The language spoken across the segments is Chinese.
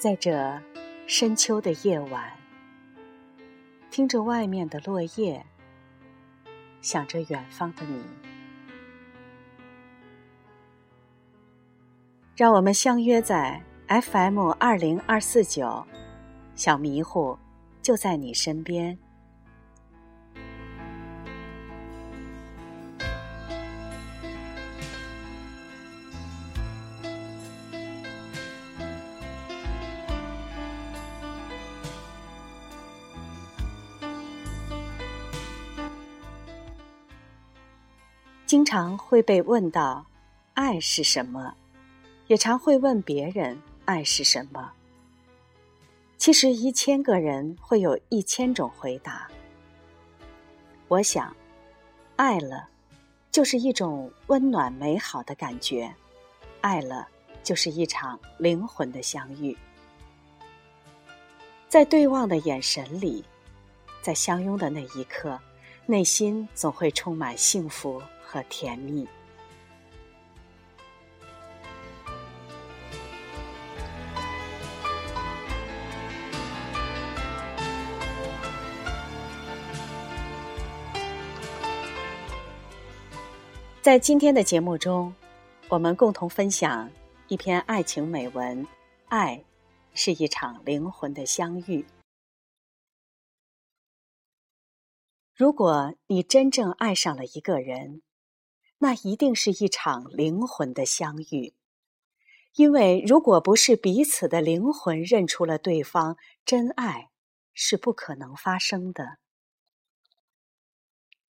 在这深秋的夜晚，听着外面的落叶，想着远方的你，让我们相约在 FM 二零二四九，小迷糊就在你身边。经常会被问到，爱是什么？也常会问别人，爱是什么？其实一千个人会有一千种回答。我想，爱了，就是一种温暖美好的感觉；爱了，就是一场灵魂的相遇。在对望的眼神里，在相拥的那一刻，内心总会充满幸福。和甜蜜。在今天的节目中，我们共同分享一篇爱情美文：爱是一场灵魂的相遇。如果你真正爱上了一个人，那一定是一场灵魂的相遇，因为如果不是彼此的灵魂认出了对方，真爱是不可能发生的。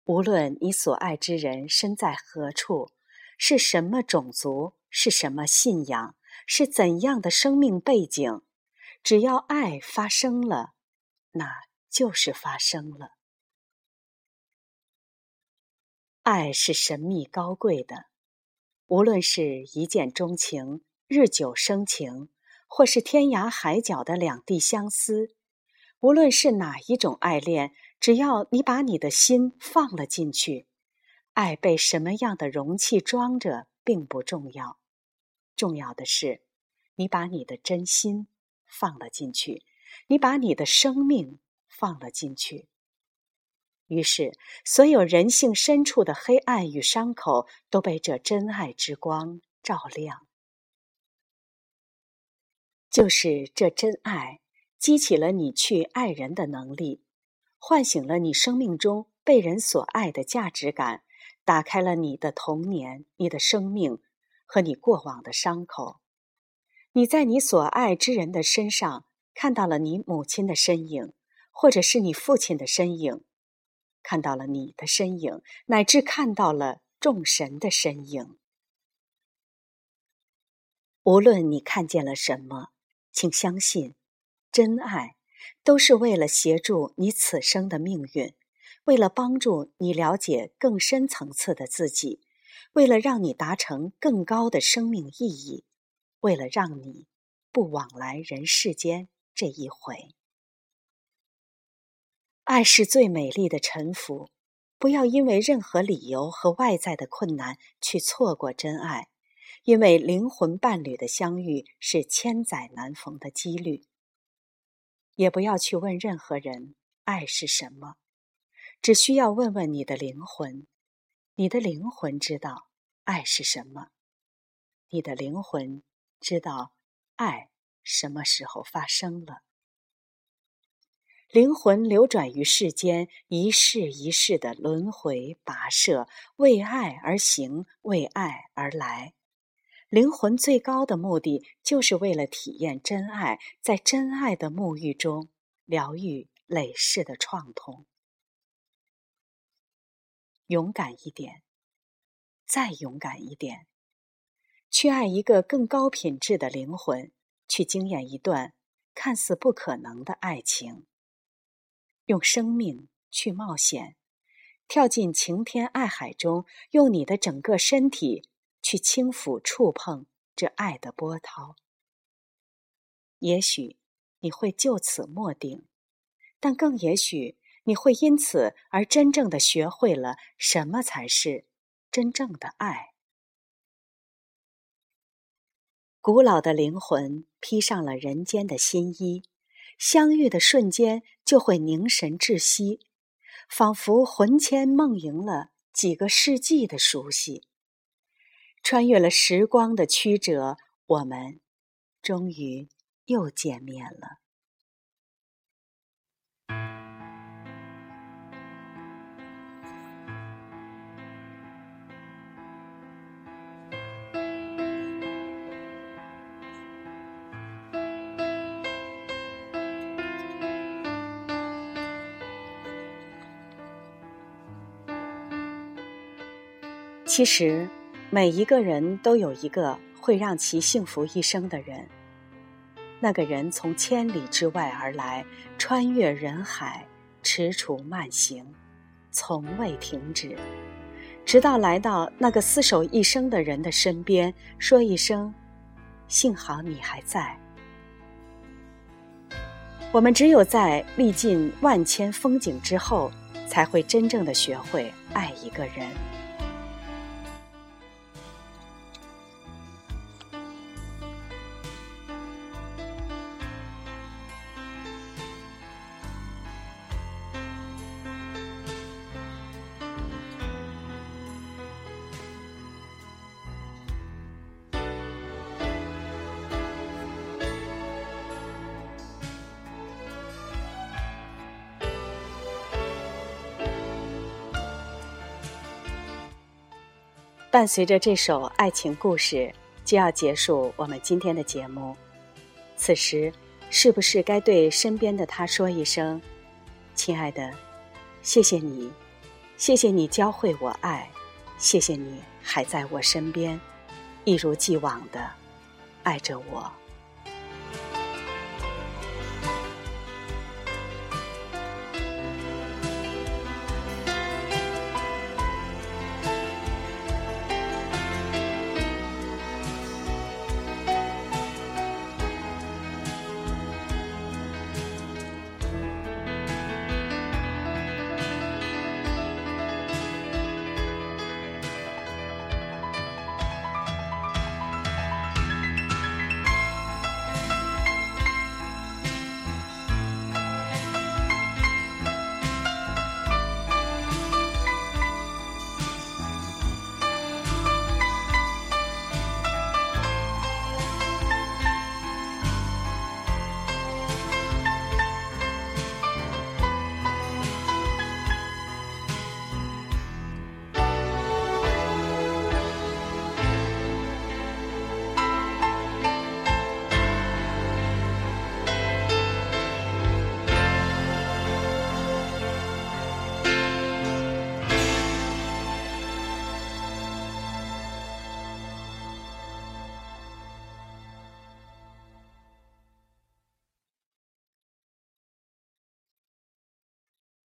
无论你所爱之人身在何处，是什么种族，是什么信仰，是怎样的生命背景，只要爱发生了，那就是发生了。爱是神秘高贵的，无论是一见钟情、日久生情，或是天涯海角的两地相思，无论是哪一种爱恋，只要你把你的心放了进去，爱被什么样的容器装着并不重要，重要的是你把你的真心放了进去，你把你的生命放了进去。于是，所有人性深处的黑暗与伤口都被这真爱之光照亮。就是这真爱，激起了你去爱人的能力，唤醒了你生命中被人所爱的价值感，打开了你的童年、你的生命和你过往的伤口。你在你所爱之人的身上看到了你母亲的身影，或者是你父亲的身影。看到了你的身影，乃至看到了众神的身影。无论你看见了什么，请相信，真爱都是为了协助你此生的命运，为了帮助你了解更深层次的自己，为了让你达成更高的生命意义，为了让你不往来人世间这一回。爱是最美丽的臣服，不要因为任何理由和外在的困难去错过真爱，因为灵魂伴侣的相遇是千载难逢的几率。也不要去问任何人爱是什么，只需要问问你的灵魂，你的灵魂知道爱是什么，你的灵魂知道爱什么时候发生了。灵魂流转于世间，一世一世的轮回跋涉，为爱而行，为爱而来。灵魂最高的目的，就是为了体验真爱，在真爱的沐浴中疗愈累世的创痛。勇敢一点，再勇敢一点，去爱一个更高品质的灵魂，去经验一段看似不可能的爱情。用生命去冒险，跳进晴天爱海中，用你的整个身体去轻抚、触碰这爱的波涛。也许你会就此默定，但更也许你会因此而真正的学会了什么才是真正的爱。古老的灵魂披上了人间的新衣，相遇的瞬间就会凝神窒息，仿佛魂牵梦萦了几个世纪的熟悉。穿越了时光的曲折，我们终于又见面了。其实，每一个人都有一个会让其幸福一生的人。那个人从千里之外而来，穿越人海，踟蹰慢行，从未停止，直到来到那个厮守一生的人的身边，说一声：“幸好你还在。”我们只有在历尽万千风景之后，才会真正的学会爱一个人。伴随着这首爱情故事，就要结束我们今天的节目。此时，是不是该对身边的他说一声：“亲爱的，谢谢你，谢谢你教会我爱，谢谢你还在我身边，一如既往的爱着我。”